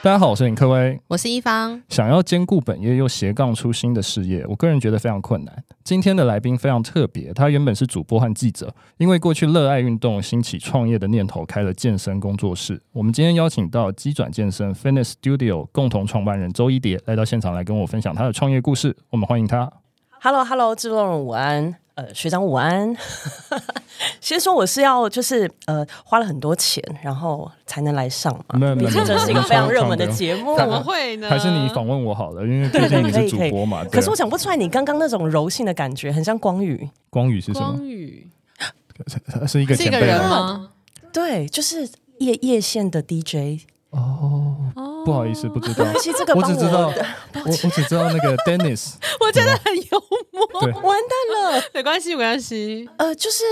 大家好，我是林科威，我是一方。想要兼顾本业又斜杠出新的事业，我个人觉得非常困难。今天的来宾非常特别，他原本是主播和记者，因为过去热爱运动，兴起创业的念头，开了健身工作室。我们今天邀请到机转健身 Fitness Studio 共同创办人周一蝶来到现场，来跟我分享他的创业故事。我们欢迎他。Hello，Hello，制作人午安。呃，学长午安。先说我是要就是呃花了很多钱，然后才能来上嘛。没有没有，这是一个非常热门的节目，怎么会呢？还是你访问我好了，因为毕竟你是 主播嘛。可是我讲不出来，你刚刚那种柔性的感觉，很像光宇。光宇是什么？光宇是一个前辈人吗？对，就是夜夜线的 DJ。哦，不好意思，不知道。其实这个我只知道，我我只知道那个 Dennis，我觉得很幽默。对，完蛋了，没关系，没关系。呃，就是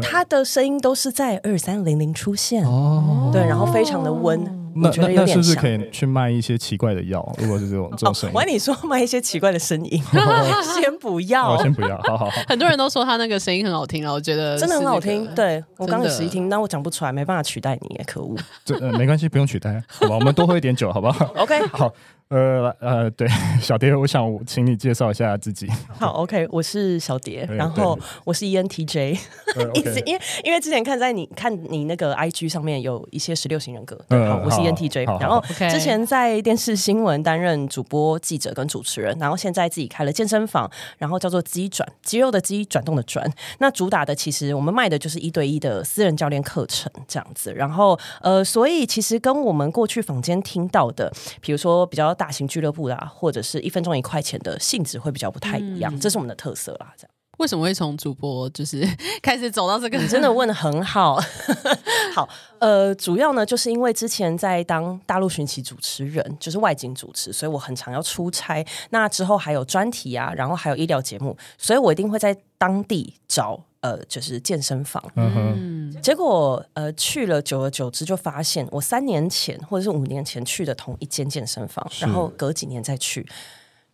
他的声音都是在二三零零出现哦，对，然后非常的温。那那那是不是可以去卖一些奇怪的药？如果是这种这种声音，我跟你说卖一些奇怪的声音，先不要，先不要，好好好。很多人都说他那个声音很好听啊，我觉得真的很好听。对，我刚有试一听，但我讲不出来，没办法取代你，可恶。这没关系，不用取代，好吧？我们多喝一点酒，好不好？OK，好。呃呃，对，小蝶，我想请你介绍一下自己。好，OK，我是小蝶，然后我是 ENTJ，一直因为因为之前看在你看你那个 IG 上面有一些十六型人格，对，好，我是 ENTJ，然后之前在电视新闻担任主播、记者跟主持人，然后现在自己开了健身房，然后叫做肌转，肌肉的肌，转动的转。那主打的其实我们卖的就是一对一的私人教练课程这样子，然后呃，所以其实跟我们过去坊间听到的，比如说比较。大型俱乐部啦，或者是一分钟一块钱的性质会比较不太一样，嗯、这是我们的特色啦。这样为什么会从主播就是 开始走到这个？你真的问的很好。好，呃，主要呢就是因为之前在当大陆寻奇主持人，就是外景主持，所以我很常要出差。那之后还有专题啊，然后还有医疗节目，所以我一定会在当地找。呃，就是健身房，嗯哼，结果呃去了，久而久之就发现，我三年前或者是五年前去的同一间健身房，然后隔几年再去，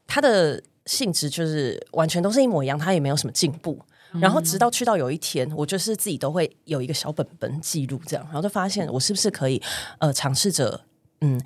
它的性质就是完全都是一模一样，它也没有什么进步。然后直到去到有一天，我就是自己都会有一个小本本记录这样，然后就发现我是不是可以呃尝试着嗯。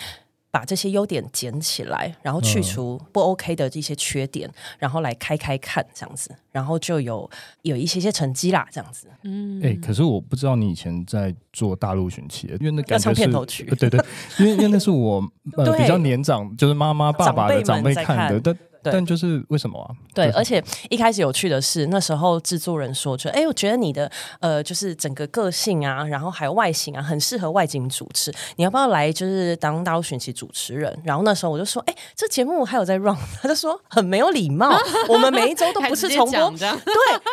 把这些优点捡起来，然后去除不 OK 的这些缺点，嗯、然后来开开看这样子，然后就有有一些些成绩啦，这样子。嗯，哎、欸，可是我不知道你以前在做大陆选企，因为那感觉是片头曲，对对，因为因为那是我呃比较年长，就是妈妈爸爸的长辈看的，但。对但就是为什么啊？对，而且一开始有趣的是，那时候制作人说，就哎，我觉得你的呃，就是整个个性啊，然后还有外形啊，很适合外景主持，你要不要来就是当大陆寻奇主持人？然后那时候我就说，哎，这节目还有在 run，他就说很没有礼貌，我们每一周都不是重播，对。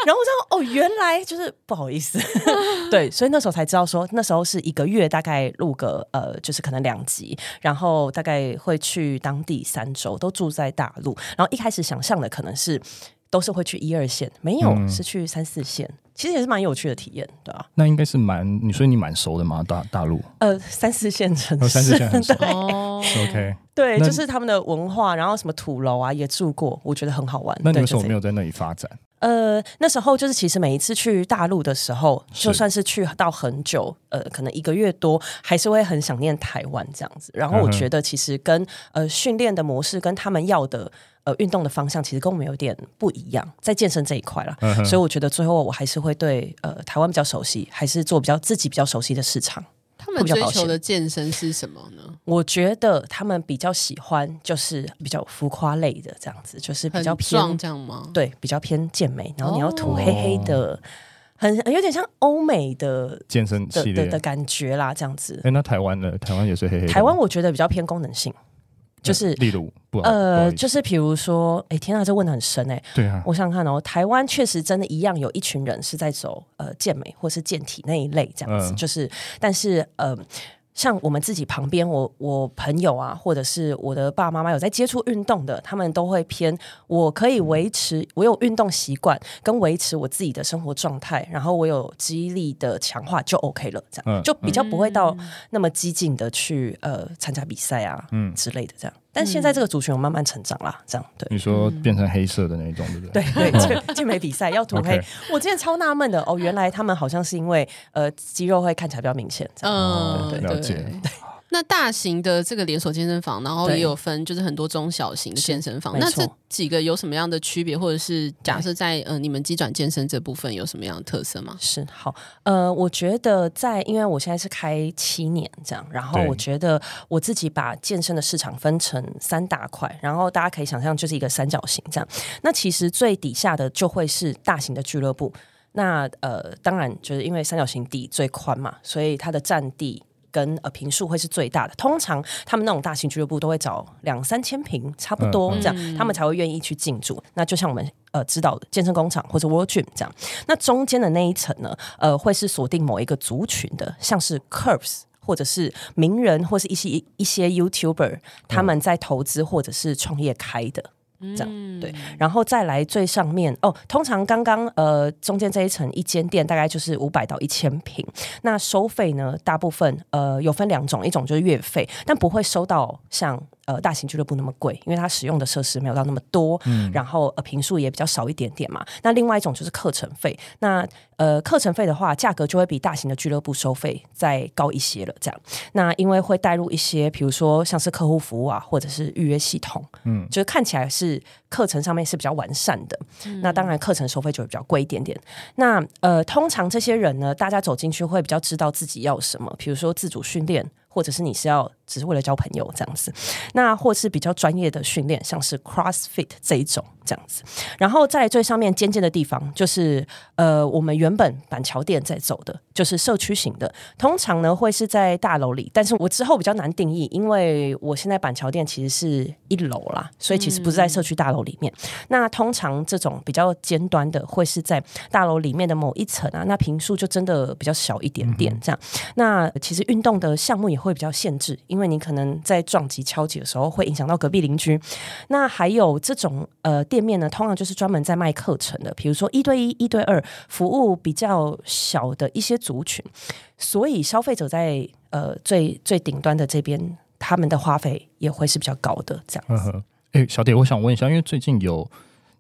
然后我说哦，原来就是不好意思，对，所以那时候才知道说，那时候是一个月大概录个呃，就是可能两集，然后大概会去当地三周，都住在大陆。然后一开始想象的可能是都是会去一二线，没有、嗯、是去三四线，其实也是蛮有趣的体验，对吧、啊？那应该是蛮你说你蛮熟的吗？大大陆呃三四线城市，哦、三四线很熟对、哦、OK 对，就是他们的文化，然后什么土楼啊也住过，我觉得很好玩。那你为什么没有在那里发展？呃，那时候就是其实每一次去大陆的时候，就算是去到很久，呃，可能一个月多，还是会很想念台湾这样子。然后我觉得其实跟呃训练的模式跟他们要的呃运动的方向，其实跟我们有点不一样，在健身这一块啦。所以我觉得最后我还是会对呃台湾比较熟悉，还是做比较自己比较熟悉的市场。他们追求的健身是什么呢？我觉得他们比较喜欢就是比较浮夸类的这样子，就是比较偏这样吗？对，比较偏健美，然后你要涂黑黑的，很有点像欧美的健身系列的的，的感觉啦，这样子。哎、欸，那台湾呢？台湾也是黑黑。台湾我觉得比较偏功能性，就是例如不呃，就是比如说，哎、欸，天啊，这问的很深哎、欸。对啊，我想想看哦，台湾确实真的一样有一群人是在走呃健美或是健体那一类这样子，嗯、就是但是呃。像我们自己旁边，我我朋友啊，或者是我的爸爸妈妈有在接触运动的，他们都会偏我可以维持我有运动习惯，跟维持我自己的生活状态，然后我有肌力的强化就 OK 了，这样就比较不会到那么激进的去呃参加比赛啊，嗯之类的这样。但现在这个族群有慢慢成长啦，这样对。你说变成黑色的那一种，对不对？对对，健健美比赛要涂黑。Okay. 我之前超纳闷的哦，原来他们好像是因为呃肌肉会看起来比较明显，这样。嗯，对对对。那大型的这个连锁健身房，然后也有分，就是很多中小型的健身房。那这几个有什么样的区别，或者是假设在呃你们机转健身这部分有什么样的特色吗？是好，呃，我觉得在因为我现在是开七年这样，然后我觉得我自己把健身的市场分成三大块，然后大家可以想象就是一个三角形这样。那其实最底下的就会是大型的俱乐部。那呃，当然就是因为三角形底最宽嘛，所以它的占地。跟呃平数会是最大的，通常他们那种大型俱乐部都会找两三千平，差不多这样，嗯、他们才会愿意去进驻。那就像我们呃知道的健身工厂或者 World Gym 这样，那中间的那一层呢，呃，会是锁定某一个族群的，像是 Curves 或者是名人或是一些一些 YouTuber 他们在投资或者是创业开的。这样对，然后再来最上面哦。通常刚刚呃中间这一层一间店大概就是五百到一千平。那收费呢，大部分呃有分两种，一种就是月费，但不会收到像。呃，大型俱乐部那么贵，因为它使用的设施没有到那么多，嗯，然后呃，平数也比较少一点点嘛。那另外一种就是课程费，那呃，课程费的话，价格就会比大型的俱乐部收费再高一些了。这样，那因为会带入一些，比如说像是客户服务啊，或者是预约系统，嗯，就是看起来是课程上面是比较完善的。嗯，那当然，课程收费就会比较贵一点点。那呃，通常这些人呢，大家走进去会比较知道自己要什么，比如说自主训练。或者是你是要只是为了交朋友这样子，那或是比较专业的训练，像是 CrossFit 这一种这样子，然后在最上面尖尖的地方，就是呃我们原本板桥店在走的，就是社区型的，通常呢会是在大楼里，但是我之后比较难定义，因为我现在板桥店其实是一楼啦，所以其实不是在社区大楼里面。嗯、那通常这种比较尖端的，会是在大楼里面的某一层啊，那平数就真的比较小一点点这样。嗯、那其实运动的项目也会比较限制，因因为你可能在撞击、敲击的时候会影响到隔壁邻居。那还有这种呃店面呢，通常就是专门在卖课程的，比如说一对一、一对二服务比较小的一些族群。所以消费者在呃最最顶端的这边，他们的花费也会是比较高的这样子。哎、欸，小蝶，我想问一下，因为最近有。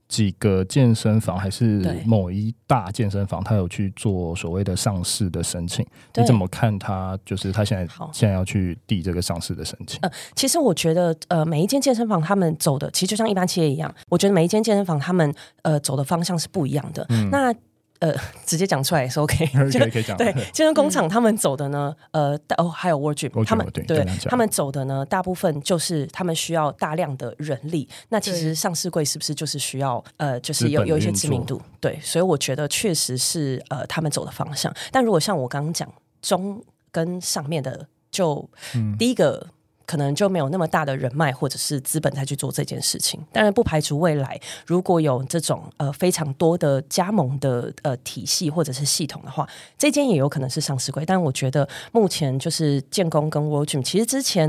几个健身房还是某一大健身房，他有去做所谓的上市的申请，你怎么看他？就是他现在现在要去递这个上市的申请？呃，其实我觉得，呃，每一间健身房他们走的，其实就像一般企业一样，我觉得每一间健身房他们呃走的方向是不一样的。嗯、那呃，直接讲出来也是 OK，可以可以讲。对，健身工厂他们走的呢，呃，哦，还有 World Gym，他们对，对他们走的呢，大部分就是他们需要大量的人力。那其实上市柜是不是就是需要呃，就是有有一些知名度？对，所以我觉得确实是呃，他们走的方向。但如果像我刚刚讲中跟上面的，就、嗯、第一个。可能就没有那么大的人脉或者是资本再去做这件事情，当然不排除未来如果有这种呃非常多的加盟的呃体系或者是系统的话，这间也有可能是上市柜。但我觉得目前就是建工跟 World Gym，其实之前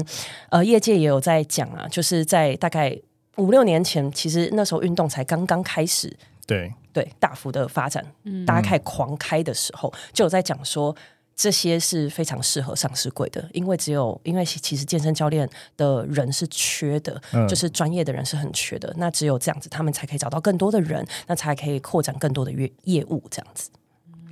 呃业界也有在讲啊，就是在大概五六年前，其实那时候运动才刚刚开始，对对大幅的发展，嗯，大家开狂开的时候，就有在讲说。这些是非常适合上市柜的，因为只有因为其实健身教练的人是缺的，嗯、就是专业的人是很缺的，那只有这样子，他们才可以找到更多的人，那才可以扩展更多的业业务，这样子。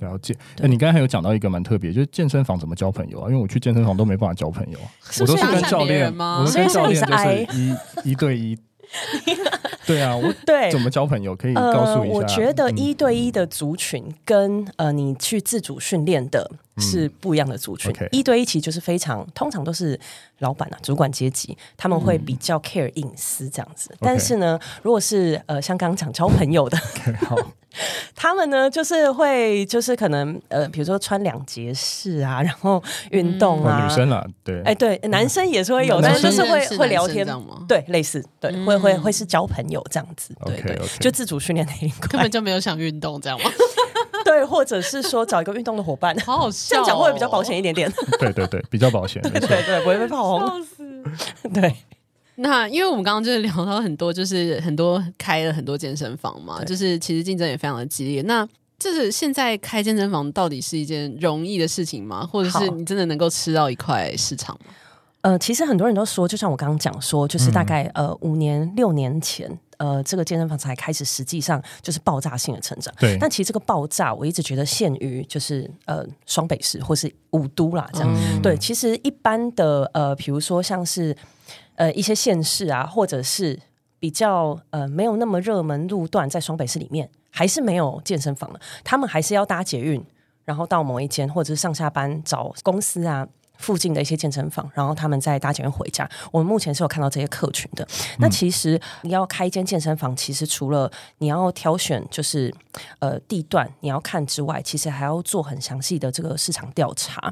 了解。那对你刚才还有讲到一个蛮特别，就是健身房怎么交朋友啊？因为我去健身房都没办法交朋友，我都是跟教练，我都跟教练就是一 一对一。对啊，我 对。怎么交朋友可以告诉一下。呃，我觉得一对一的族群跟呃你去自主训练的是不一样的族群。嗯 okay，一对一其实就是非常通常都是老板啊、主管阶级，他们会比较 care 隐私这样子。嗯，但是呢，如果是呃像刚刚讲交朋友的 他们呢，就是会，就是可能呃，比如说穿两节式啊，然后运动啊，女生啊，对，哎，对，男生也是会有，但是就是会会聊天，对，类似，对，会会会是交朋友这样子，对对，就自主训练那一块，根本就没有想运动这样吗？对，或者是说找一个运动的伙伴，好好笑、哦，这样讲会，会比较保险一点点。对对对，比较保险，对对对，不会被炮轰。对。那因为我们刚刚就是聊到很多，就是很多开了很多健身房嘛，就是其实竞争也非常的激烈。那就是现在开健身房到底是一件容易的事情吗？或者是你真的能够吃到一块市场吗？呃，其实很多人都说，就像我刚刚讲说，就是大概、嗯、呃五年六年前，呃，这个健身房才开始实际上就是爆炸性的成长。对，但其实这个爆炸，我一直觉得限于就是呃双北市或是五都啦，这样、嗯。对，其实一般的呃，比如说像是。呃，一些县市啊，或者是比较呃没有那么热门路段，在双北市里面还是没有健身房的，他们还是要搭捷运，然后到某一间，或者是上下班找公司啊。附近的一些健身房，然后他们在搭捷运回家。我们目前是有看到这些客群的。嗯、那其实你要开一间健身房，其实除了你要挑选就是呃地段你要看之外，其实还要做很详细的这个市场调查。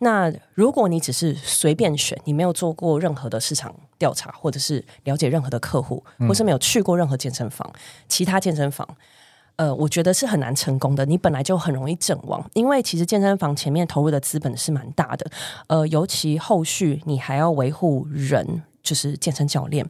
那如果你只是随便选，你没有做过任何的市场调查，或者是了解任何的客户，或是没有去过任何健身房，嗯、其他健身房。呃，我觉得是很难成功的。你本来就很容易阵亡，因为其实健身房前面投入的资本是蛮大的。呃，尤其后续你还要维护人，就是健身教练。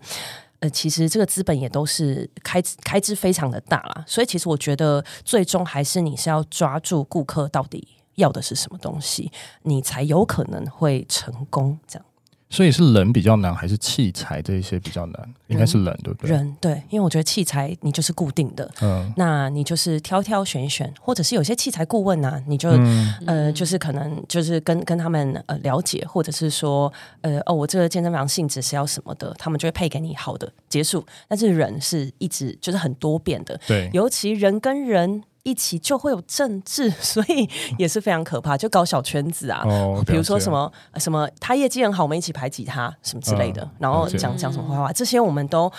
呃，其实这个资本也都是开开支非常的大啦。所以其实我觉得最终还是你是要抓住顾客到底要的是什么东西，你才有可能会成功这样。所以是人比较难，还是器材这一些比较难？应该是人，对不对？人对，因为我觉得器材你就是固定的，嗯，那你就是挑挑选选，或者是有些器材顾问啊，你就、嗯、呃，就是可能就是跟跟他们呃了解，或者是说呃哦，我这个健身房性质是要什么的，他们就会配给你好的结束。但是人是一直就是很多变的，对，尤其人跟人。一起就会有政治，所以也是非常可怕，就搞小圈子啊。哦，比如说什么什么，他业绩很好，我们一起排挤他，什么之类的，嗯、然后讲讲什么坏话，这些我们都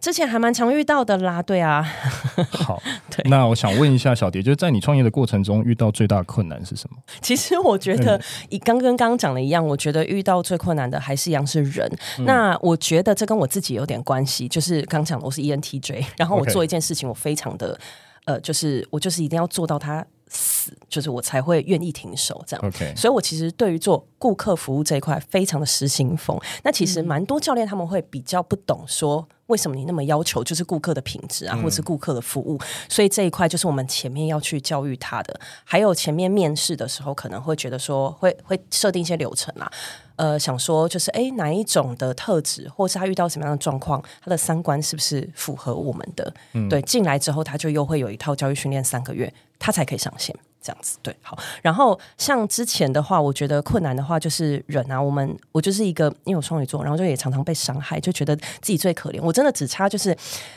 之前还蛮常遇到的啦。对啊，好，对，那我想问一下小蝶，就是在你创业的过程中，遇到最大的困难是什么？其实我觉得，以刚跟刚刚讲的一样，我觉得遇到最困难的还是一样是人。嗯、那我觉得这跟我自己有点关系，就是刚讲的我是 ENTJ，然后我做一件事情，我非常的。呃，就是我就是一定要做到他死，就是我才会愿意停手这样。OK，所以我其实对于做顾客服务这一块非常的失心疯。那其实蛮多教练他们会比较不懂说，为什么你那么要求就是顾客的品质啊，或者是顾客的服务。所以这一块就是我们前面要去教育他的。还有前面面试的时候可能会觉得说会会设定一些流程啊。呃，想说就是，哎，哪一种的特质，或是他遇到什么样的状况，他的三观是不是符合我们的？嗯，对，进来之后，他就又会有一套教育训练三个月，他才可以上线，这样子。对，好。然后像之前的话，我觉得困难的话就是忍啊，我们我就是一个，因为我双鱼座，然后就也常常被伤害，就觉得自己最可怜。我真的只差就是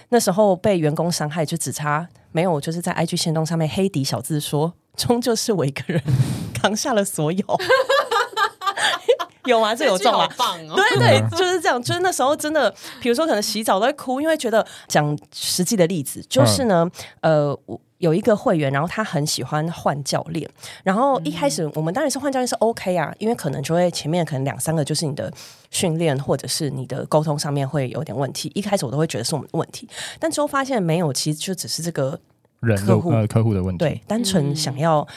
那时候被员工伤害，就只差没有，就是在 IG 行动上面黑底小字说，终究是我一个人 扛下了所有。有吗？这有中吗？棒哦！对对，就是这样。就是那时候真的，比如说可能洗澡都会哭，因为觉得讲实际的例子，就是呢，呃，我有一个会员，然后他很喜欢换教练，然后一开始我们当然是换教练是 OK 啊，因为可能就会前面可能两三个就是你的训练或者是你的沟通上面会有点问题，一开始我都会觉得是我们的问题，但之后发现没有，其实就只是这个人客户呃客户的问题，对，单纯想要。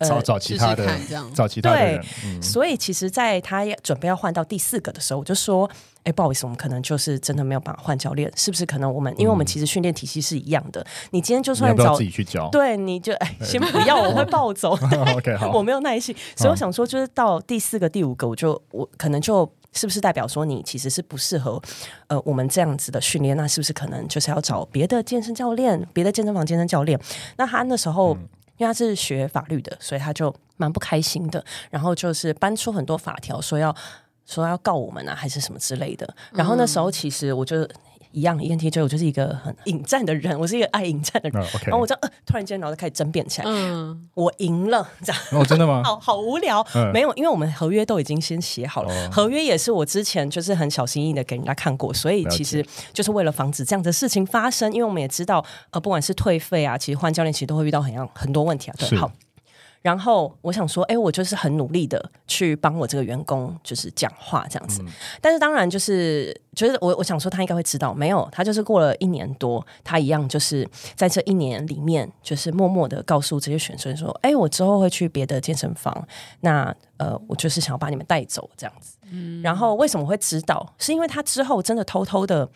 找找其他的，找其他的人。对，所以其实，在他准备要换到第四个的时候，我就说：“哎，不好意思，我们可能就是真的没有办法换教练，是不是？可能我们，因为我们其实训练体系是一样的。你今天就算找自己去教，对，你就哎，先不要，我会暴走。OK，好，我没有耐心，所以我想说，就是到第四个、第五个，我就我可能就是不是代表说你其实是不适合呃我们这样子的训练？那是不是可能就是要找别的健身教练、别的健身房健身教练？那他那时候。因为他是学法律的，所以他就蛮不开心的。然后就是搬出很多法条，说要说要告我们啊，还是什么之类的。然后那时候其实我就一样，ENTJ 我就是一个很引战的人，我是一个爱引战的人。Uh, okay. 然后我就呃，突然间，然后就开始争辩起来。嗯，我赢了，这样。哦，真的吗？好好无聊。嗯、没有，因为我们合约都已经先写好了，哦、合约也是我之前就是很小心翼翼的给人家看过，所以其实就是为了防止这样的事情发生，因为我们也知道，呃，不管是退费啊，其实换教练其实都会遇到很样很多问题啊。对，好。然后我想说，哎，我就是很努力的去帮我这个员工，就是讲话这样子。嗯、但是当然就是，觉得我我想说，他应该会知道，没有，他就是过了一年多，他一样就是在这一年里面，就是默默的告诉这些选手说，哎，我之后会去别的健身房，那呃，我就是想要把你们带走这样子。嗯、然后为什么会知道？是因为他之后真的偷偷的，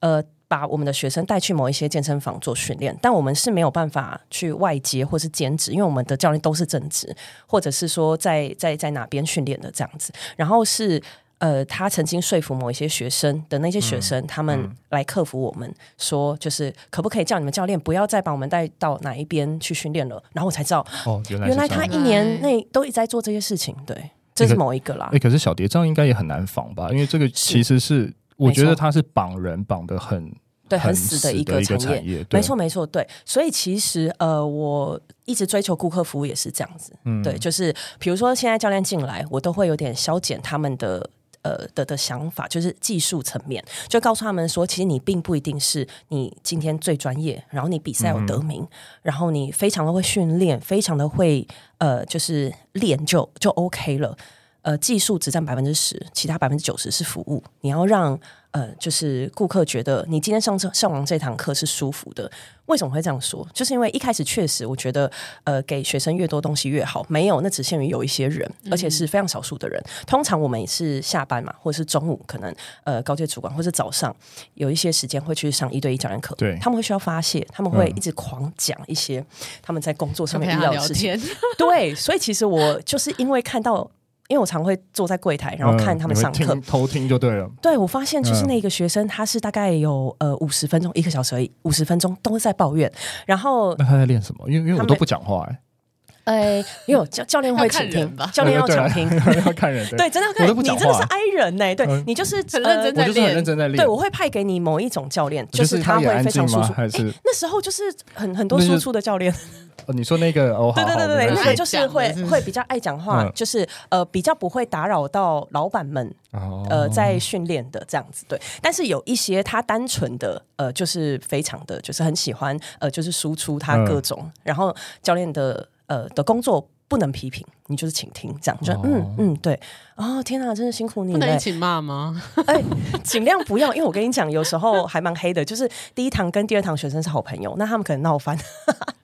呃。把我们的学生带去某一些健身房做训练，但我们是没有办法去外接或是兼职，因为我们的教练都是正职，或者是说在在在哪边训练的这样子。然后是呃，他曾经说服某一些学生的那些学生，嗯、他们来克服我们，说就是可不可以叫你们教练不要再把我们带到哪一边去训练了。然后我才知道，哦，原来原来他一年内都一直在做这些事情。对，这是某一个啦。哎、欸，可是小蝶这样应该也很难防吧？因为这个其实是。我觉得他是绑人绑的很对，很死的一个产业，没错没错，对。所以其实呃，我一直追求顾客服务也是这样子，嗯，对，就是比如说现在教练进来，我都会有点消减他们的呃的的想法，就是技术层面，就告诉他们说，其实你并不一定是你今天最专业，然后你比赛有得名，嗯、然后你非常的会训练，非常的会呃，就是练就就 OK 了。呃，技术只占百分之十，其他百分之九十是服务。你要让呃，就是顾客觉得你今天上这上完这堂课是舒服的。为什么会这样说？就是因为一开始确实，我觉得呃，给学生越多东西越好。没有，那只限于有一些人，而且是非常少数的人。嗯、通常我们也是下班嘛，或者是中午，可能呃，高阶主管或者早上有一些时间会去上一对一教练课。对，他们会需要发泄，他们会一直狂讲一些他们在工作上面遇到的事情。嗯、对，所以其实我就是因为看到。因为我常会坐在柜台，然后看他们上课，嗯、偷听就对了。对，我发现就是那个学生，他是大概有呃五十分钟，一个小时而已，五十分钟都在抱怨。然后那他在练什么？因为因为我都不讲话哎。哎，因为 教教练会倾听吧？教练要倾听，要看人。对，真的要看人。你真的是 I 人呢？对你就是很认真在练，认真在练。对，我会派给你某一种教练，就是他会非常输出。还是那时候就是很很多输出的教练。哦你说那个哦，对对对对，那个就是会会比较爱讲话，就是呃比较不会打扰到老板们呃在训练的这样子。对，但是有一些他单纯的呃就是非常的就是很喜欢呃就是输出他各种，然后教练的呃的工作不能批评，你就是请听这样，就嗯嗯对。哦天哪，真的辛苦你了。不能一起骂吗？哎，尽量不要，因为我跟你讲，有时候还蛮黑的，就是第一堂跟第二堂学生是好朋友，那他们可能闹翻。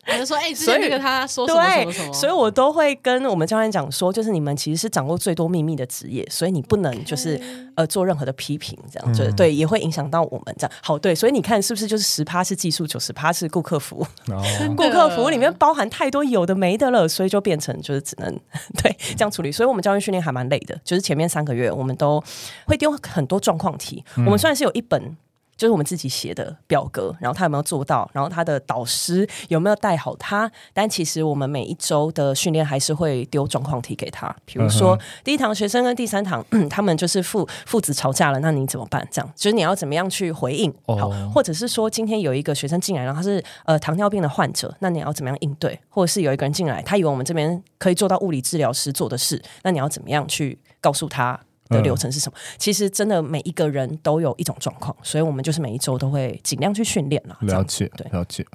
我就说，哎，之前那个他说什么什么什么，所以我都会跟我们教练讲说，就是你们其实是掌握最多秘密的职业，所以你不能就是呃做任何的批评，这样就对，也会影响到我们这样。好，对，所以你看是不是就是十趴是技术，九十趴是顾客服务？顾客服务里面包含太多有的没的了，所以就变成就是只能 对这样处理。所以我们教育训练还蛮累的，就是前面三个月我们都会丢很多状况题。我们虽然是有一本。就是我们自己写的表格，然后他有没有做到，然后他的导师有没有带好他？但其实我们每一周的训练还是会丢状况题给他，比如说、uh. 第一堂学生跟第三堂，嗯、他们就是父父子吵架了，那你怎么办？这样就是你要怎么样去回应？Oh. 好，或者是说今天有一个学生进来，然后他是呃糖尿病的患者，那你要怎么样应对？或者是有一个人进来，他以为我们这边可以做到物理治疗师做的事，那你要怎么样去告诉他？的流程是什么？嗯、其实真的每一个人都有一种状况，所以我们就是每一周都会尽量去训练了。了解，对，了解。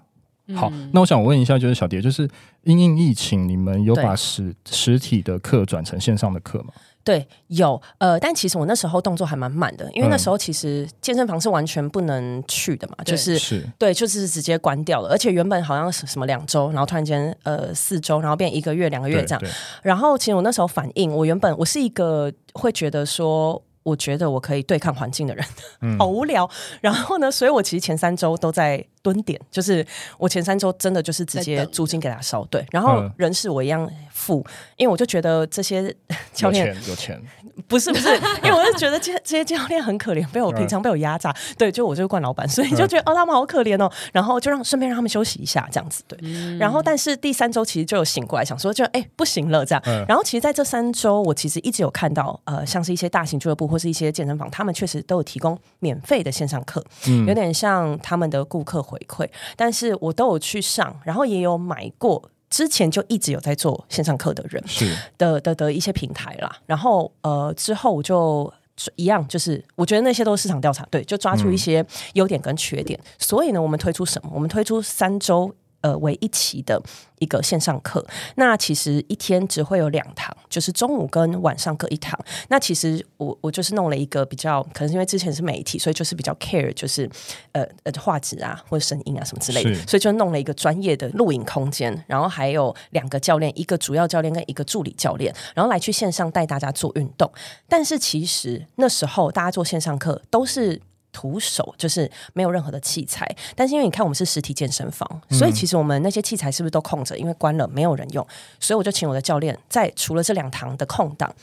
好，嗯、那我想问一下，就是小蝶，就是因应疫情，你们有把实实体的课转成线上的课吗？对，有呃，但其实我那时候动作还蛮慢的，因为那时候其实健身房是完全不能去的嘛，嗯、就是，是对，就是直接关掉了，而且原本好像是什么两周，然后突然间呃四周，然后变一个月、两个月这样，然后其实我那时候反应，我原本我是一个会觉得说。我觉得我可以对抗环境的人，嗯、好无聊。然后呢，所以我其实前三周都在蹲点，就是我前三周真的就是直接租金给他烧，对。然后人事我一样付，因为我就觉得这些教练有钱，有钱不是不是，因为我就觉得这这些教练很可怜，被我平常被我压榨，对，就我就是惯老板，所以就觉得哦，他们好可怜哦，然后就让顺便让他们休息一下，这样子对。然后但是第三周其实就有醒过来，想说就哎不行了这样。然后其实在这三周，我其实一直有看到呃，像是一些大型俱乐部或是一些健身房，他们确实都有提供免费的线上课，有点像他们的顾客回馈，但是我都有去上，然后也有买过。之前就一直有在做线上课的人是的的的一些平台啦，然后呃之后我就一样，就是我觉得那些都是市场调查，对，就抓出一些优点跟缺点，所以呢，我们推出什么？我们推出三周。呃，为一期的一个线上课，那其实一天只会有两堂，就是中午跟晚上各一堂。那其实我我就是弄了一个比较，可能是因为之前是媒体，所以就是比较 care，就是呃呃画质啊或者声音啊什么之类的，所以就弄了一个专业的录影空间，然后还有两个教练，一个主要教练跟一个助理教练，然后来去线上带大家做运动。但是其实那时候大家做线上课都是。徒手就是没有任何的器材，但是因为你看我们是实体健身房，所以其实我们那些器材是不是都空着？因为关了没有人用，所以我就请我的教练在除了这两堂的空档，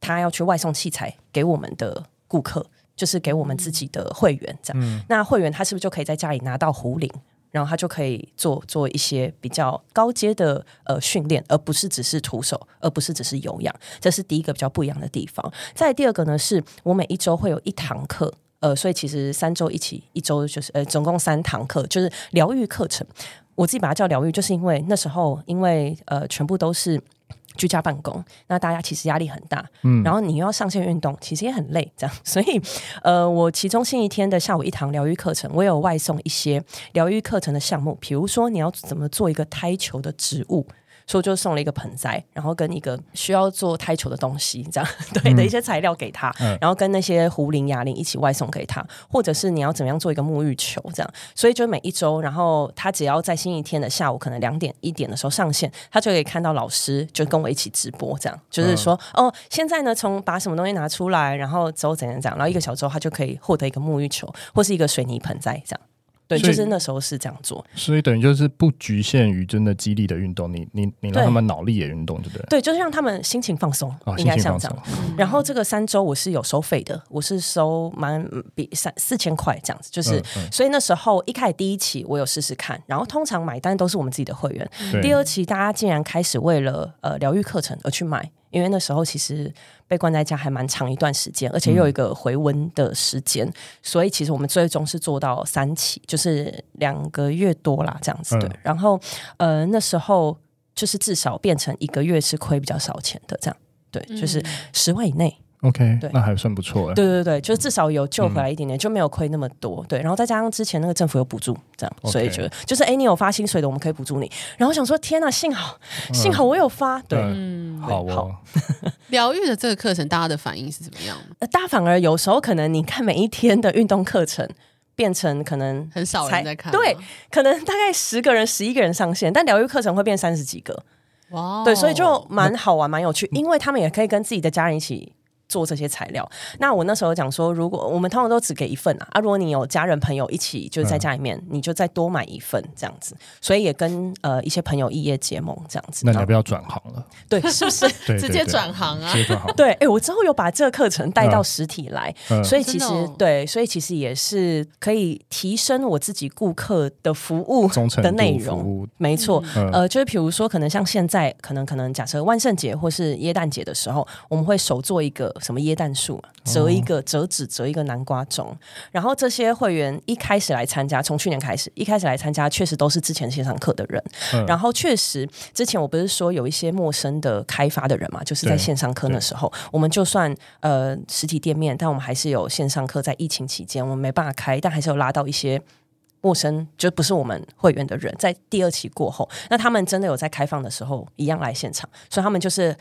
他要去外送器材给我们的顾客，就是给我们自己的会员这样。嗯、那会员他是不是就可以在家里拿到壶铃，然后他就可以做做一些比较高阶的呃训练，而不是只是徒手，而不是只是有氧。这是第一个比较不一样的地方。再第二个呢，是我每一周会有一堂课。呃，所以其实三周一起，一周就是呃，总共三堂课，就是疗愈课程。我自己把它叫疗愈，就是因为那时候因为呃，全部都是居家办公，那大家其实压力很大，嗯，然后你又要上线运动，其实也很累，这样。所以呃，我其中星期天的下午一堂疗愈课程，我有外送一些疗愈课程的项目，比如说你要怎么做一个胎球的植物。所以就送了一个盆栽，然后跟一个需要做胎球的东西，这样 对的一些材料给他，嗯、然后跟那些壶铃、哑铃一起外送给他，或者是你要怎么样做一个沐浴球这样。所以就每一周，然后他只要在星期天的下午可能两点一点的时候上线，他就可以看到老师就跟我一起直播这样，就是说、嗯、哦，现在呢从把什么东西拿出来，然后之后怎样怎样，然后一个小时后他就可以获得一个沐浴球或是一个水泥盆栽这样。对，就是那时候是这样做，所以等于就是不局限于真的肌力的运动，你你你让他们脑力也运动，对不对？对，就是让他们心情放松，哦、应该像这样。嗯、然后这个三周我是有收费的，我是收蛮比三四千块这样子，就是、嗯嗯、所以那时候一开始第一期我有试试看，然后通常买单都是我们自己的会员，第二期大家竟然开始为了呃疗愈课程而去买。因为那时候其实被关在家还蛮长一段时间，而且又有一个回温的时间，嗯、所以其实我们最终是做到三期，就是两个月多啦，这样子对。嗯、然后呃那时候就是至少变成一个月是亏比较少钱的这样，对，就是十万以内。OK，对，那还算不错。对对对，就是至少有救回来一点点，嗯、就没有亏那么多。对，然后再加上之前那个政府有补助，这样.所以就就是哎，你有发薪水的，我们可以补助你。然后想说，天哪，幸好幸好我有发。对，嗯，好哦。疗愈的这个课程，大家的反应是怎么样？呃，大家反而有时候可能你看每一天的运动课程，变成可能很少人在看，对，可能大概十个人、十一个人上线，但疗愈课程会变三十几个。哇对，所以就蛮好玩、蛮有趣，因为他们也可以跟自己的家人一起。做这些材料，那我那时候讲说，如果我们通常都只给一份啊，啊，如果你有家人朋友一起，就在家里面，嗯、你就再多买一份这样子，所以也跟呃一些朋友异业结盟这样子。那你要不要转行了？对，是不是 直接转行啊？对，哎、欸，我之后有把这个课程带到实体来，嗯、所以其实、哦、对，所以其实也是可以提升我自己顾客的服务的内容。没错，嗯、呃，就是比如说，可能像现在，可能可能假设万圣节或是耶诞节的时候，我们会手做一个。什么椰蛋树折一个折纸折一个南瓜钟，然后这些会员一开始来参加，从去年开始一开始来参加，确实都是之前线上课的人。嗯、然后确实之前我不是说有一些陌生的开发的人嘛，就是在线上课那时候，我们就算呃实体店面，但我们还是有线上课。在疫情期间，我们没办法开，但还是有拉到一些陌生就不是我们会员的人。在第二期过后，那他们真的有在开放的时候一样来现场，所以他们就是。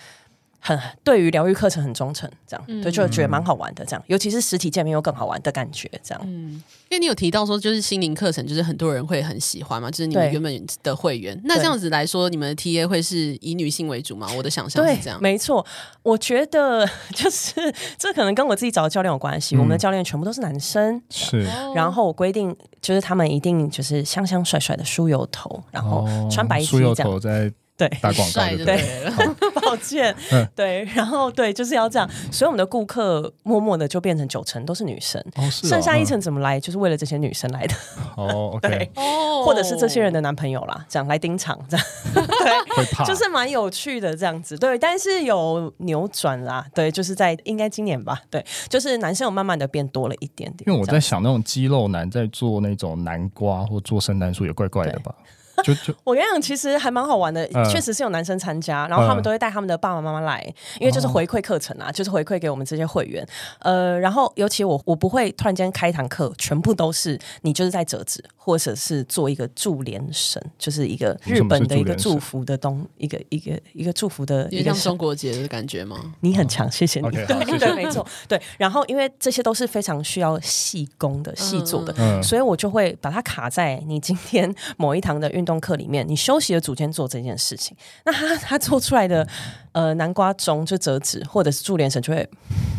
很对于疗愈课程很忠诚，这样、嗯、对，就觉得蛮好玩的，这样，尤其是实体见面又更好玩的感觉，这样。嗯，因为你有提到说，就是心灵课程，就是很多人会很喜欢嘛，就是你们原本的会员。那这样子来说，你们的 TA 会是以女性为主吗？我的想象是这样，没错。我觉得 就是这可能跟我自己找的教练有关系。嗯、我们的教练全部都是男生，是。然后我规定就是他们一定就是香香帅帅的梳油头，然后穿白衣这样。对，打广告对，见。对，然后对，就是要这样。所以我们的顾客默默的就变成九成都是女生，哦是哦、剩下一层怎么来，就是为了这些女生来的。哦，OK，对或者是这些人的男朋友啦，这样来盯场，这样 对，就是蛮有趣的这样子。对，但是有扭转啦，对，就是在应该今年吧，对，就是男生有慢慢的变多了一点点。因为我在想，那种肌肉男在做那种南瓜或做圣诞树也怪怪的吧。就就我跟你讲，其实还蛮好玩的，确、呃、实是有男生参加，然后他们都会带他们的爸爸妈妈来，因为就是回馈课程啊，哦、就是回馈给我们这些会员。呃，然后尤其我我不会突然间开一堂课，全部都是你就是在折纸，或者是做一个祝联神，就是一个日本的一个祝福的东，一个一个一个祝福的，一个像中国节的感觉吗？你很强，谢谢你。Okay, 对没错，对。然后因为这些都是非常需要细工的、细做的，嗯、所以我就会把它卡在你今天某一堂的运动课里面，你。休息的组间做这件事情，那他他做出来的呃南瓜钟就折纸或者是注连绳就会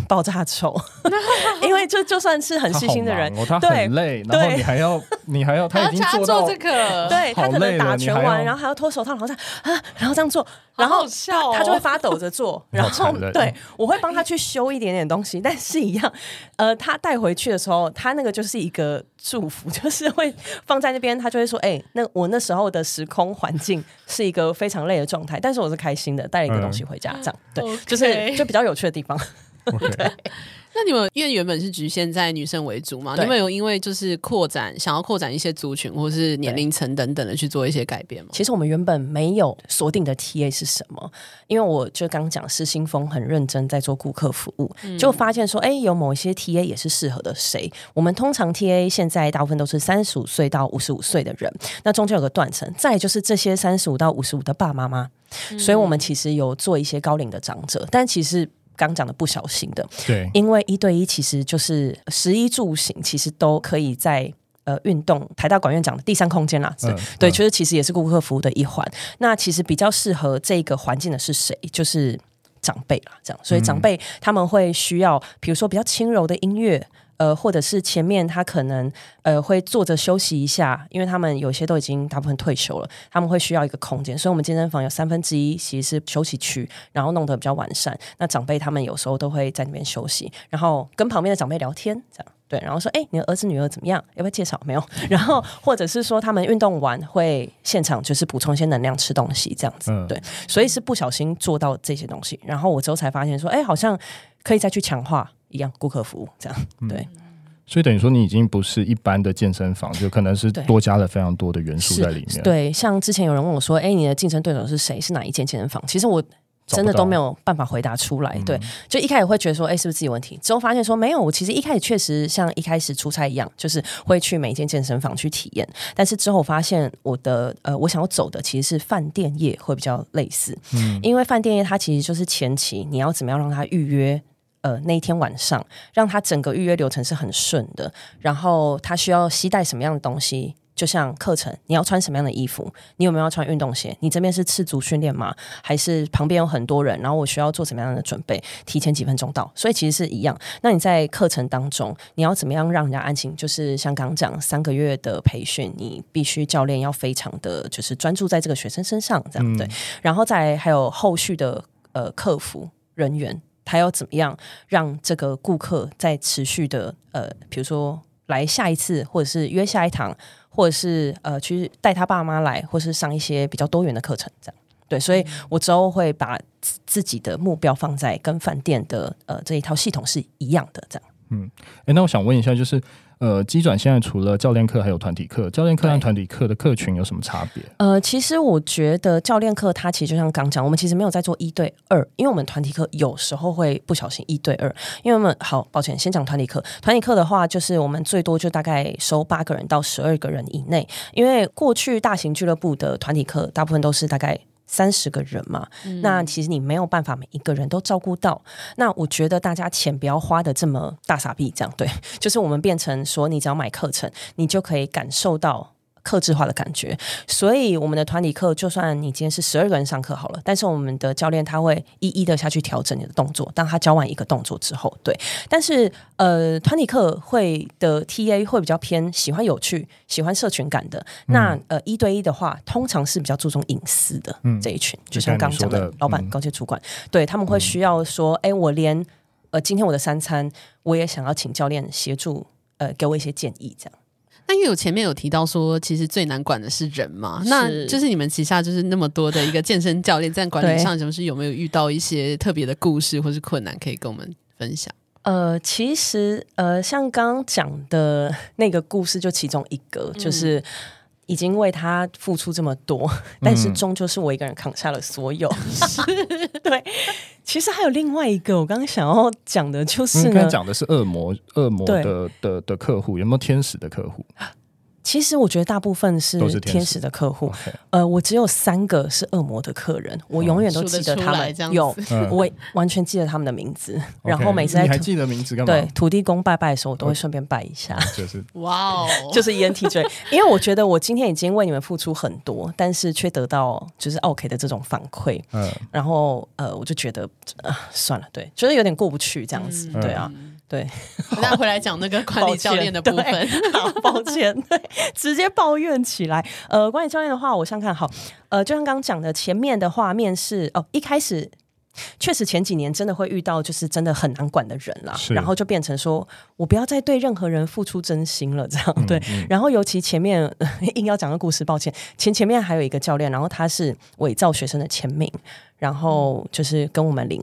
爆炸丑，因为就就算是很细心的人，他、哦、他很累，然后你还要你还要他已经做到这个，对他可能打拳完，然后还要脱手套，然后这样啊，然后这样做，然后他，他就会发抖着做，然后对我会帮他去修一点点东西，但是一样，呃，他带回去的时候，他那个就是一个祝福，就是会放在那边，他就会说，哎、欸，那我那时候的时空环境是一个非常累的状态，但是我是开心的，带了一个东西回家，这样对，Okay. 就是就比较有趣的地方。Okay. 对。那你们因为原本是局限在女生为主嘛？你们有因为就是扩展，想要扩展一些族群或是年龄层等等的去做一些改变吗？其实我们原本没有锁定的 TA 是什么，因为我就刚讲失心疯很认真在做顾客服务，嗯、就发现说，哎，有某一些 TA 也是适合的谁。我们通常 TA 现在大部分都是三十五岁到五十五岁的人，那中间有个断层，再就是这些三十五到五十五的爸妈妈，嗯、所以我们其实有做一些高龄的长者，但其实。刚讲的不小心的，对，因为一对一其实就是食衣住行，其实都可以在呃运动台大管院长的第三空间啦，对，嗯、对，就是其实也是顾客服务的一环。那其实比较适合这个环境的是谁？就是长辈啦，这样，所以长辈他们会需要，比如说比较轻柔的音乐。呃，或者是前面他可能呃会坐着休息一下，因为他们有些都已经大部分退休了，他们会需要一个空间，所以我们健身房有三分之一其实是休息区，然后弄得比较完善。那长辈他们有时候都会在那边休息，然后跟旁边的长辈聊天，这样对，然后说，哎，你的儿子女儿怎么样？要不要介绍？没有，然后或者是说他们运动完会现场就是补充一些能量，吃东西这样子，嗯、对，所以是不小心做到这些东西，然后我之后才发现说，哎，好像可以再去强化。一样顾客服务这样对、嗯，所以等于说你已经不是一般的健身房，就可能是多加了非常多的元素在里面。对，像之前有人问我说：“哎、欸，你的竞争对手是谁？是哪一间健身房？”其实我真的都没有办法回答出来。对，就一开始会觉得说：“哎、欸，是不是自己问题？”之后发现说：“没有，我其实一开始确实像一开始出差一样，就是会去每一间健身房去体验。但是之后发现我的呃，我想要走的其实是饭店业会比较类似，嗯，因为饭店业它其实就是前期你要怎么样让它预约。呃，那一天晚上，让他整个预约流程是很顺的。然后他需要携带什么样的东西？就像课程，你要穿什么样的衣服？你有没有要穿运动鞋？你这边是赤足训练吗？还是旁边有很多人？然后我需要做什么样的准备？提前几分钟到，所以其实是一样。那你在课程当中，你要怎么样让人家安心？就是像刚讲三个月的培训，你必须教练要非常的就是专注在这个学生身上，这样、嗯、对。然后再还有后续的呃客服人员。他要怎么样让这个顾客在持续的呃，比如说来下一次，或者是约下一堂，或者是呃去带他爸妈来，或是上一些比较多元的课程，这样对。所以我之后会把自己的目标放在跟饭店的呃这一套系统是一样的，这样。嗯，诶，那我想问一下，就是。呃，机转现在除了教练课，还有团体课。教练课和团体课的课群有什么差别？呃，其实我觉得教练课它其实就像刚讲，我们其实没有在做一对二，因为我们团体课有时候会不小心一对二。因为我们好抱歉，先讲团体课。团体课的话，就是我们最多就大概收八个人到十二个人以内，因为过去大型俱乐部的团体课大部分都是大概。三十个人嘛，嗯、那其实你没有办法每一个人都照顾到。那我觉得大家钱不要花的这么大傻逼，这样对，就是我们变成说，你只要买课程，你就可以感受到客制化的感觉。所以我们的团体课，就算你今天是十二个人上课好了，但是我们的教练他会一一的下去调整你的动作。当他教完一个动作之后，对，但是呃，团体课会的 TA 会比较偏喜欢有趣、喜欢社群感的。嗯、那呃，一对一的话，通常是比较注重隐私的这一群，嗯、就像刚刚讲的老板、高阶主管，嗯、对他们会需要说，哎、嗯，我连呃，今天我的三餐，我也想要请教练协助，呃，给我一些建议，这样。那因为我前面有提到说，其实最难管的是人嘛，那就是你们旗下就是那么多的一个健身教练，在管理上，是不是有没有遇到一些特别的故事或是困难，可以跟我们分享？呃，其实呃，像刚刚讲的那个故事，就其中一个，嗯、就是。已经为他付出这么多，但是终究是我一个人扛下了所有。嗯、对，其实还有另外一个，我刚刚想要讲的就是呢，刚刚讲的是恶魔，恶魔的的的客户，有没有天使的客户？其实我觉得大部分是天使。的客户，呃，我只有三个是恶魔的客人，我永远都记得他们，有我完全记得他们的名字，然后每次你还记得名字干嘛？对，土地公拜拜的时候，我都会顺便拜一下，就是。哇哦，就是 ENTJ，因为我觉得我今天已经为你们付出很多，但是却得到就是 OK 的这种反馈，嗯，然后呃，我就觉得算了，对，觉得有点过不去这样子，对啊。对，那回来讲那个管理教练的部分。好，抱歉，对，直接抱怨起来。呃，管理教练的话，我想看好。呃，就像刚刚讲的，前面的画面是哦，一开始确实前几年真的会遇到，就是真的很难管的人啦。然后就变成说我不要再对任何人付出真心了，这样、嗯、对。然后尤其前面 硬要讲个故事，抱歉，前前面还有一个教练，然后他是伪造学生的签名，然后就是跟我们领。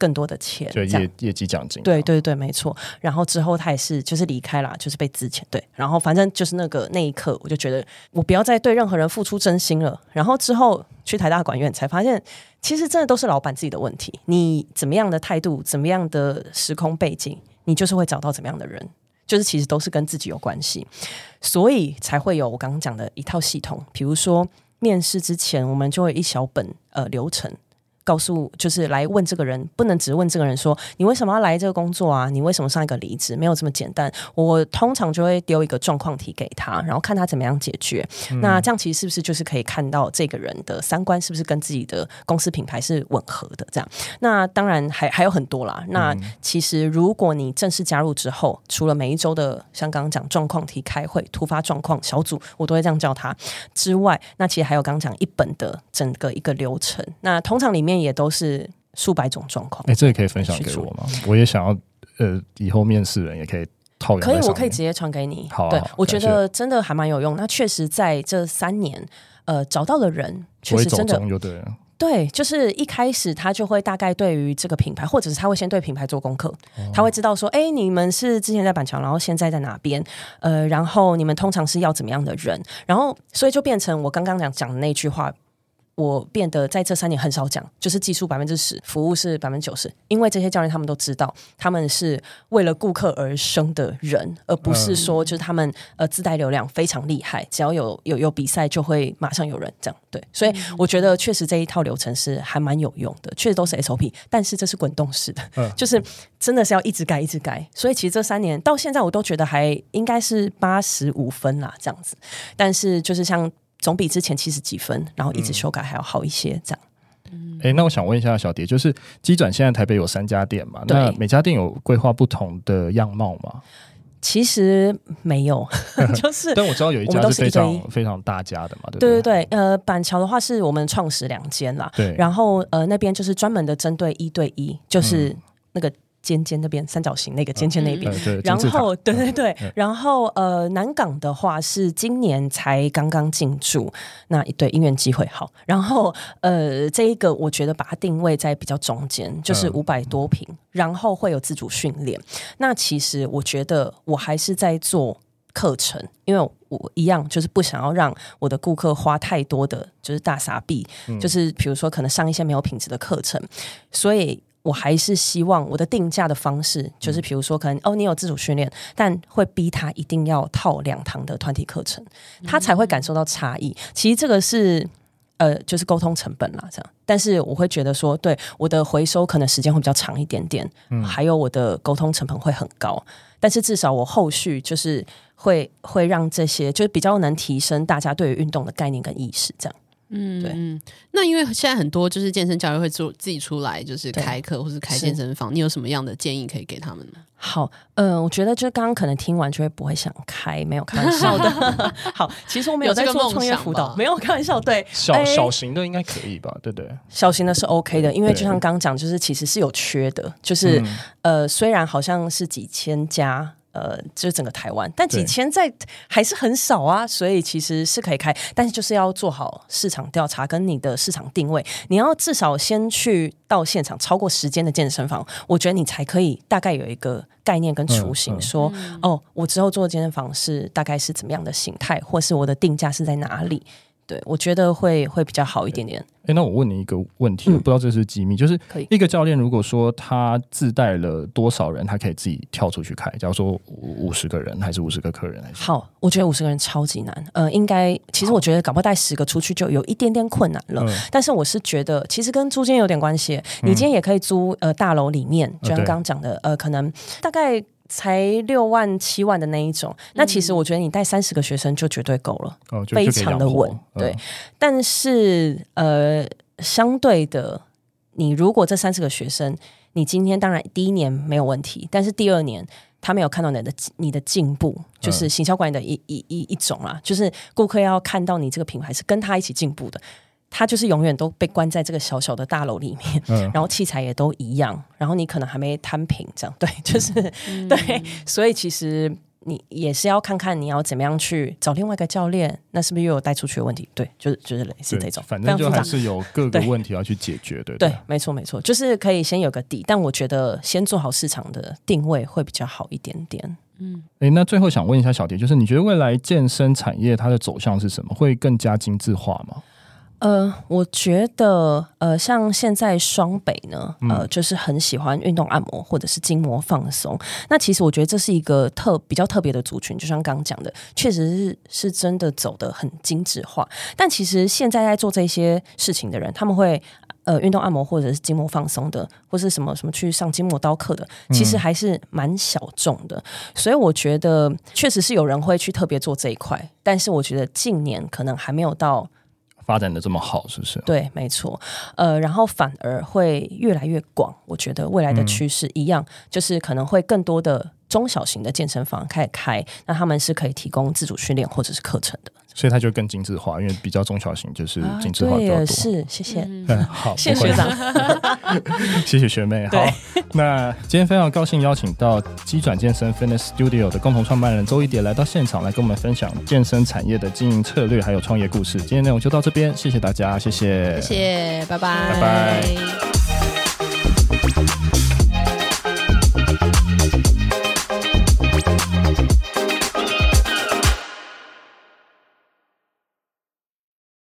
更多的钱，对业业绩奖金，对对对，没错。然后之后他也是就是离开了，就是被资遣。对，然后反正就是那个那一刻，我就觉得我不要再对任何人付出真心了。然后之后去台大管院才发现，其实真的都是老板自己的问题。你怎么样的态度，怎么样的时空背景，你就是会找到怎么样的人，就是其实都是跟自己有关系，所以才会有我刚刚讲的一套系统。比如说面试之前，我们就会一小本呃流程。告诉就是来问这个人，不能只问这个人说，你为什么要来这个工作啊？你为什么上一个离职？没有这么简单。我通常就会丢一个状况题给他，然后看他怎么样解决。嗯、那这样其实是不是就是可以看到这个人的三观是不是跟自己的公司品牌是吻合的？这样。那当然还还有很多啦。那其实如果你正式加入之后，除了每一周的像刚刚讲状况题开会、突发状况小组，我都会这样叫他之外，那其实还有刚刚讲一本的整个一个流程。那通常里面。也都是数百种状况。哎，这个可以分享给我吗？我也想要，呃，以后面试人也可以套用。可以，我可以直接传给你。好，对，我觉得真的还蛮有用。那确实在这三年，呃，找到的人确实真的对，对，就是一开始他就会大概对于这个品牌，或者是他会先对品牌做功课，他会知道说，哎，你们是之前在板桥，然后现在在哪边？呃，然后你们通常是要怎么样的人？然后，所以就变成我刚刚讲讲的那句话。我变得在这三年很少讲，就是技术百分之十，服务是百分之九十。因为这些教练他们都知道，他们是为了顾客而生的人，而不是说就是他们呃自带流量非常厉害，只要有有有比赛就会马上有人这样。对，所以我觉得确实这一套流程是还蛮有用的，确实都是 SOP，但是这是滚动式的，就是真的是要一直改一直改。所以其实这三年到现在我都觉得还应该是八十五分啦，这样子。但是就是像。总比之前七十几分，然后一直修改还要好一些，这样。嗯，哎、欸，那我想问一下小蝶，就是机转现在台北有三家店嘛？那每家店有规划不同的样貌吗？其实没有，就是。但我知道有一家是非常非常大家的嘛，对不对？对对对，呃，板桥的话是我们创始两间啦，对。然后呃，那边就是专门的针对一对一，就是那个。嗯尖尖那边三角形那个尖尖那边，嗯、然后 对对对，嗯、然后呃南港的话是今年才刚刚进驻，那一对因缘机会好，然后呃这一个我觉得把它定位在比较中间，就是五百多平，嗯、然后会有自主训练。那其实我觉得我还是在做课程，因为我一样就是不想要让我的顾客花太多的就是大傻币，嗯、就是比如说可能上一些没有品质的课程，所以。我还是希望我的定价的方式，就是比如说，可能哦，你有自主训练，但会逼他一定要套两堂的团体课程，他才会感受到差异。其实这个是呃，就是沟通成本啦，这样。但是我会觉得说，对我的回收可能时间会比较长一点点，嗯，还有我的沟通成本会很高。但是至少我后续就是会会让这些就是比较能提升大家对于运动的概念跟意识，这样。嗯，对。那因为现在很多就是健身教练会做自己出来，就是开课或是开健身房，你有什么样的建议可以给他们呢？好，嗯、呃，我觉得就刚刚可能听完就会不会想开，没有开玩笑的。好，其实我们有在做创业辅导，没有开玩笑。对，小小型的应该可以吧？对对，小型的是 OK 的，因为就像刚刚讲，就是其实是有缺的，就是、嗯、呃，虽然好像是几千家。呃，就是整个台湾，但几千在还是很少啊，所以其实是可以开，但是就是要做好市场调查跟你的市场定位，你要至少先去到现场超过时间的健身房，我觉得你才可以大概有一个概念跟雏形，嗯、说、嗯、哦，我之后做健身房是大概是怎么样的形态，或是我的定价是在哪里。对，我觉得会会比较好一点点。哎，那我问你一个问题，不知道这是机密，就是一个教练如果说他自带了多少人，他可以自己跳出去开，假如说五十个人还是五十个客人还是？好，我觉得五十个人超级难。呃，应该其实我觉得搞不好带十个出去就有一点点困难了。嗯、但是我是觉得，其实跟租金有点关系。你今天也可以租呃大楼里面，就像刚刚讲的，呃，可能大概。才六万七万的那一种，那其实我觉得你带三十个学生就绝对够了，哦、非常的稳。对，但是呃，相对的，你如果这三十个学生，你今天当然第一年没有问题，但是第二年他没有看到你的你的进步，就是行销管理的一一一一种啦，就是顾客要看到你这个品牌是跟他一起进步的。他就是永远都被关在这个小小的大楼里面，嗯、然后器材也都一样，然后你可能还没摊平，这样 对，就是、嗯、对，所以其实你也是要看看你要怎么样去找另外一个教练，那是不是又有带出去的问题？对，就是就是类似这种，反正就还是有各个问题要去解决。对，对，对，没错没错，就是可以先有个底，但我觉得先做好市场的定位会比较好一点点。嗯，诶，那最后想问一下小蝶，就是你觉得未来健身产业它的走向是什么？会更加精致化吗？呃，我觉得，呃，像现在双北呢，呃，就是很喜欢运动按摩或者是筋膜放松。那其实我觉得这是一个特比较特别的族群，就像刚刚讲的，确实是是真的走的很精致化。但其实现在在做这些事情的人，他们会呃运动按摩或者是筋膜放松的，或是什么什么去上筋膜刀课的，其实还是蛮小众的。所以我觉得确实是有人会去特别做这一块，但是我觉得近年可能还没有到。发展的这么好，是不是？对，没错。呃，然后反而会越来越广。我觉得未来的趋势一样，嗯、就是可能会更多的中小型的健身房开始开，那他们是可以提供自主训练或者是课程的。所以它就更精致化，因为比较中小型，就是精致化比较多。啊、是，谢谢。嗯，好，谢谢学长，谢谢学妹。好，那今天非常高兴邀请到机转健身 Fitness Studio 的共同创办人周一蝶来到现场，来跟我们分享健身产业的经营策略还有创业故事。今天内容就到这边，谢谢大家，谢谢，谢谢，拜拜，拜拜。